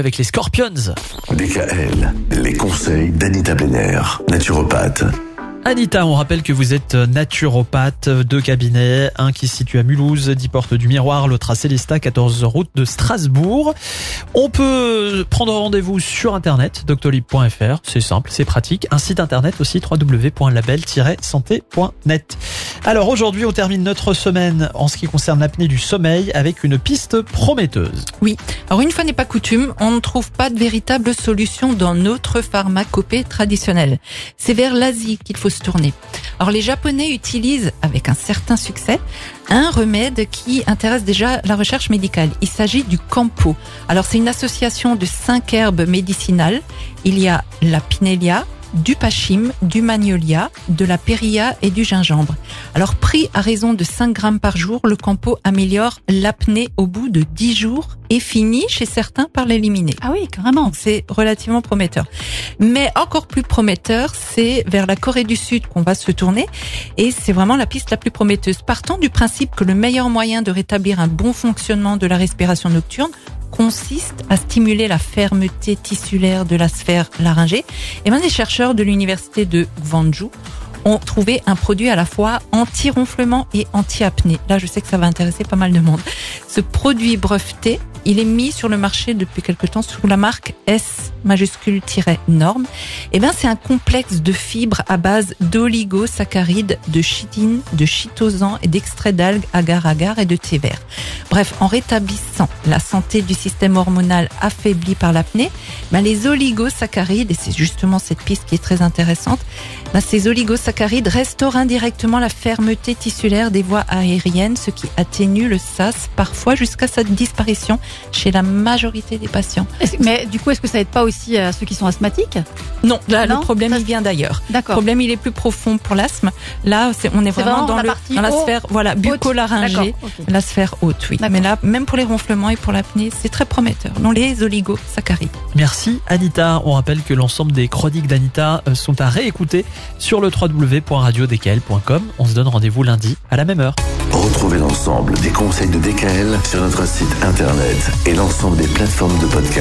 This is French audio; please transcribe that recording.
avec les Scorpions. DKL, les conseils d'Anita Benner, naturopathe. Anita, on rappelle que vous êtes naturopathe, deux cabinets, un qui se situe à Mulhouse, 10 portes du Miroir, l'autre à Célestat, 14 route de Strasbourg. On peut prendre rendez-vous sur internet, doctolib.fr, c'est simple, c'est pratique. Un site internet aussi, www.label-santé.net. Alors aujourd'hui, on termine notre semaine en ce qui concerne l'apnée du sommeil avec une piste prometteuse. Oui, alors une fois n'est pas coutume, on ne trouve pas de véritable solution dans notre pharmacopée traditionnelle. C'est vers l'Asie qu'il faut se tourner. Alors les Japonais utilisent avec un certain succès un remède qui intéresse déjà la recherche médicale. Il s'agit du campo. Alors c'est une association de cinq herbes médicinales. Il y a la pinélia, du pachym, du magnolia, de la périlla et du gingembre. Alors pris à raison de 5 grammes par jour, le campo améliore l'apnée au bout de 10 jours et finit chez certains par l'éliminer. Ah oui, carrément. C'est relativement prometteur. Mais encore plus prometteur, c'est vers la Corée du Sud qu'on va se tourner et c'est vraiment la piste la plus prometteuse. Partant du principe que le meilleur moyen de rétablir un bon fonctionnement de la respiration nocturne consiste à stimuler la fermeté tissulaire de la sphère laryngée, et bien les chercheurs de l'université de Gwangju ont trouvé un produit à la fois anti-ronflement et anti-apnée. Là, je sais que ça va intéresser pas mal de monde. Ce produit breveté il est mis sur le marché depuis quelque temps sous la marque S majuscule-norme. Et eh bien, c'est un complexe de fibres à base d'oligosaccharides, de chitine, de chitosan et d'extraits d'algues agar-agar et de thé vert. Bref, en rétablissant la santé du système hormonal affaibli par l'apnée, ben les oligosaccharides, et c'est justement cette piste qui est très intéressante, ben ces oligosaccharides restaurent indirectement la fermeté tissulaire des voies aériennes, ce qui atténue le SAS, parfois jusqu'à sa disparition chez la majorité des patients. Mais du coup, est-ce que ça aide pas aussi à ceux qui sont asthmatiques? Non, là, le problème, il vient d'ailleurs. D'accord. Le problème, il est plus profond pour l'asthme. Là, on est vraiment, dans, la, le, dans la sphère voilà, bucco-laryngée, la sphère haute, oui. Mais là, même pour les ronflements et pour l'apnée, c'est très prometteur. Non, les oligosaccharides. Merci Anita. On rappelle que l'ensemble des chroniques d'Anita euh, sont à réécouter sur le www.radiodkl.com. On se donne rendez-vous lundi à la même heure. Retrouvez l'ensemble des conseils de DKL sur notre site internet et l'ensemble des plateformes de podcast.